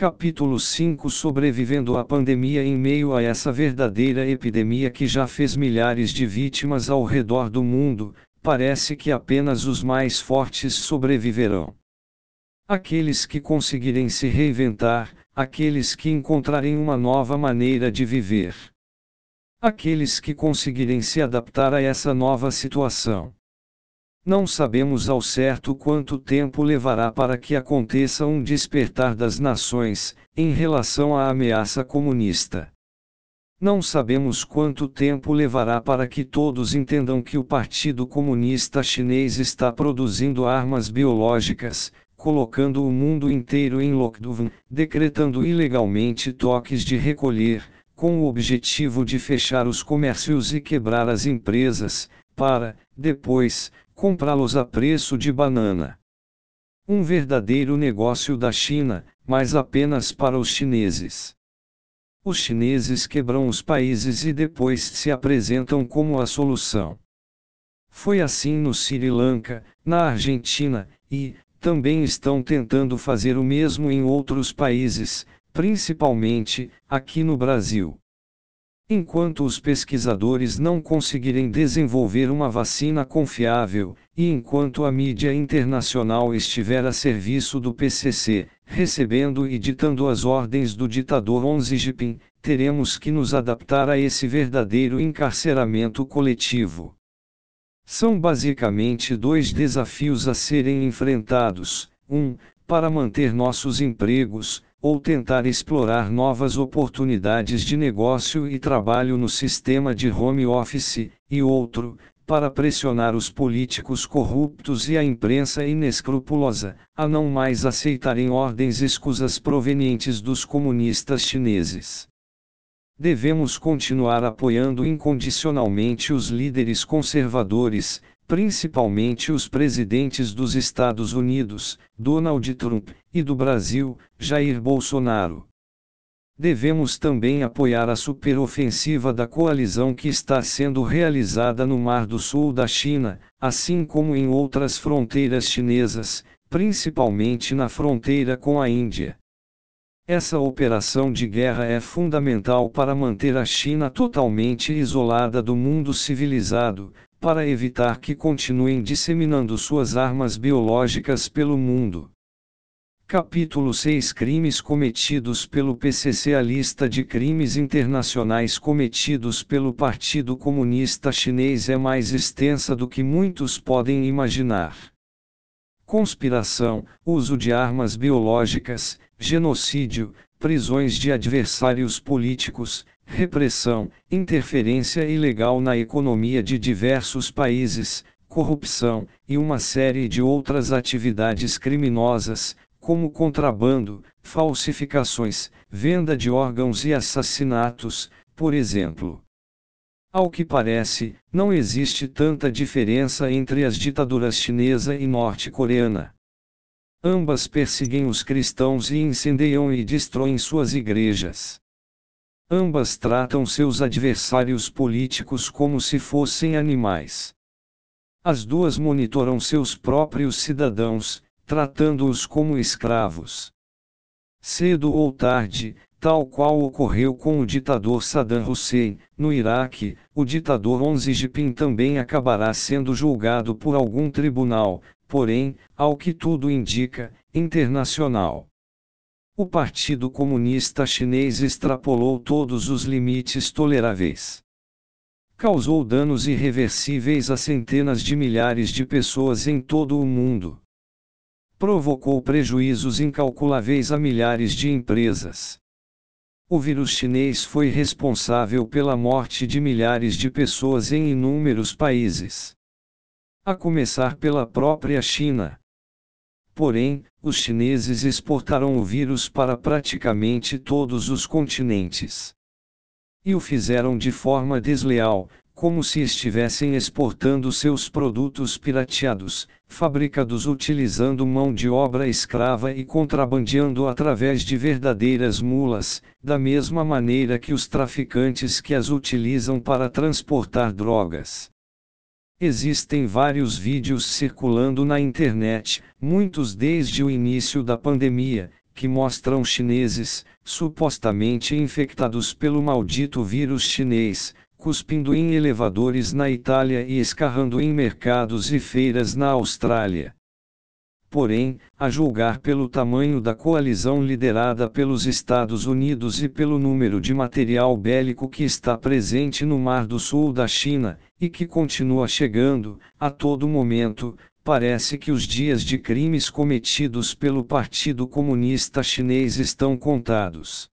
Capítulo 5 Sobrevivendo à pandemia em meio a essa verdadeira epidemia que já fez milhares de vítimas ao redor do mundo, parece que apenas os mais fortes sobreviverão. Aqueles que conseguirem se reinventar, aqueles que encontrarem uma nova maneira de viver. Aqueles que conseguirem se adaptar a essa nova situação. Não sabemos ao certo quanto tempo levará para que aconteça um despertar das nações, em relação à ameaça comunista. Não sabemos quanto tempo levará para que todos entendam que o Partido Comunista Chinês está produzindo armas biológicas, colocando o mundo inteiro em lockdown, decretando ilegalmente toques de recolher, com o objetivo de fechar os comércios e quebrar as empresas, para, depois, comprá-los a preço de banana. Um verdadeiro negócio da China, mas apenas para os chineses. Os chineses quebram os países e depois se apresentam como a solução. Foi assim no Sri Lanka, na Argentina, e, também estão tentando fazer o mesmo em outros países, principalmente, aqui no Brasil. Enquanto os pesquisadores não conseguirem desenvolver uma vacina confiável, e enquanto a mídia internacional estiver a serviço do PCC, recebendo e ditando as ordens do ditador Xi Jinping, teremos que nos adaptar a esse verdadeiro encarceramento coletivo. São basicamente dois desafios a serem enfrentados: um, para manter nossos empregos, ou tentar explorar novas oportunidades de negócio e trabalho no sistema de home office, e outro, para pressionar os políticos corruptos e a imprensa inescrupulosa, a não mais aceitarem ordens escusas provenientes dos comunistas chineses. Devemos continuar apoiando incondicionalmente os líderes conservadores, principalmente os presidentes dos Estados Unidos, Donald Trump, e do Brasil, Jair Bolsonaro. Devemos também apoiar a superofensiva da coalizão que está sendo realizada no Mar do Sul da China, assim como em outras fronteiras chinesas, principalmente na fronteira com a Índia. Essa operação de guerra é fundamental para manter a China totalmente isolada do mundo civilizado, para evitar que continuem disseminando suas armas biológicas pelo mundo. Capítulo 6 Crimes cometidos pelo PCC A lista de crimes internacionais cometidos pelo Partido Comunista Chinês é mais extensa do que muitos podem imaginar. Conspiração, uso de armas biológicas, genocídio, prisões de adversários políticos, repressão, interferência ilegal na economia de diversos países, corrupção, e uma série de outras atividades criminosas, como contrabando, falsificações, venda de órgãos e assassinatos, por exemplo. Ao que parece, não existe tanta diferença entre as ditaduras chinesa e norte-coreana. Ambas perseguem os cristãos e incendiam e destroem suas igrejas. Ambas tratam seus adversários políticos como se fossem animais. As duas monitoram seus próprios cidadãos, tratando-os como escravos. Cedo ou tarde, tal qual ocorreu com o ditador Saddam Hussein, no Iraque, o ditador Xi Jinping também acabará sendo julgado por algum tribunal, porém, ao que tudo indica, internacional. O Partido Comunista Chinês extrapolou todos os limites toleráveis. Causou danos irreversíveis a centenas de milhares de pessoas em todo o mundo. Provocou prejuízos incalculáveis a milhares de empresas. O vírus chinês foi responsável pela morte de milhares de pessoas em inúmeros países. A começar pela própria China. Porém, os chineses exportaram o vírus para praticamente todos os continentes. E o fizeram de forma desleal, como se estivessem exportando seus produtos pirateados, fabricados utilizando mão de obra escrava e contrabandeando através de verdadeiras mulas, da mesma maneira que os traficantes que as utilizam para transportar drogas. Existem vários vídeos circulando na internet, muitos desde o início da pandemia, que mostram chineses, supostamente infectados pelo maldito vírus chinês, cuspindo em elevadores na Itália e escarrando em mercados e feiras na Austrália. Porém, a julgar pelo tamanho da coalizão liderada pelos Estados Unidos e pelo número de material bélico que está presente no Mar do Sul da China, e que continua chegando, a todo momento, parece que os dias de crimes cometidos pelo Partido Comunista Chinês estão contados.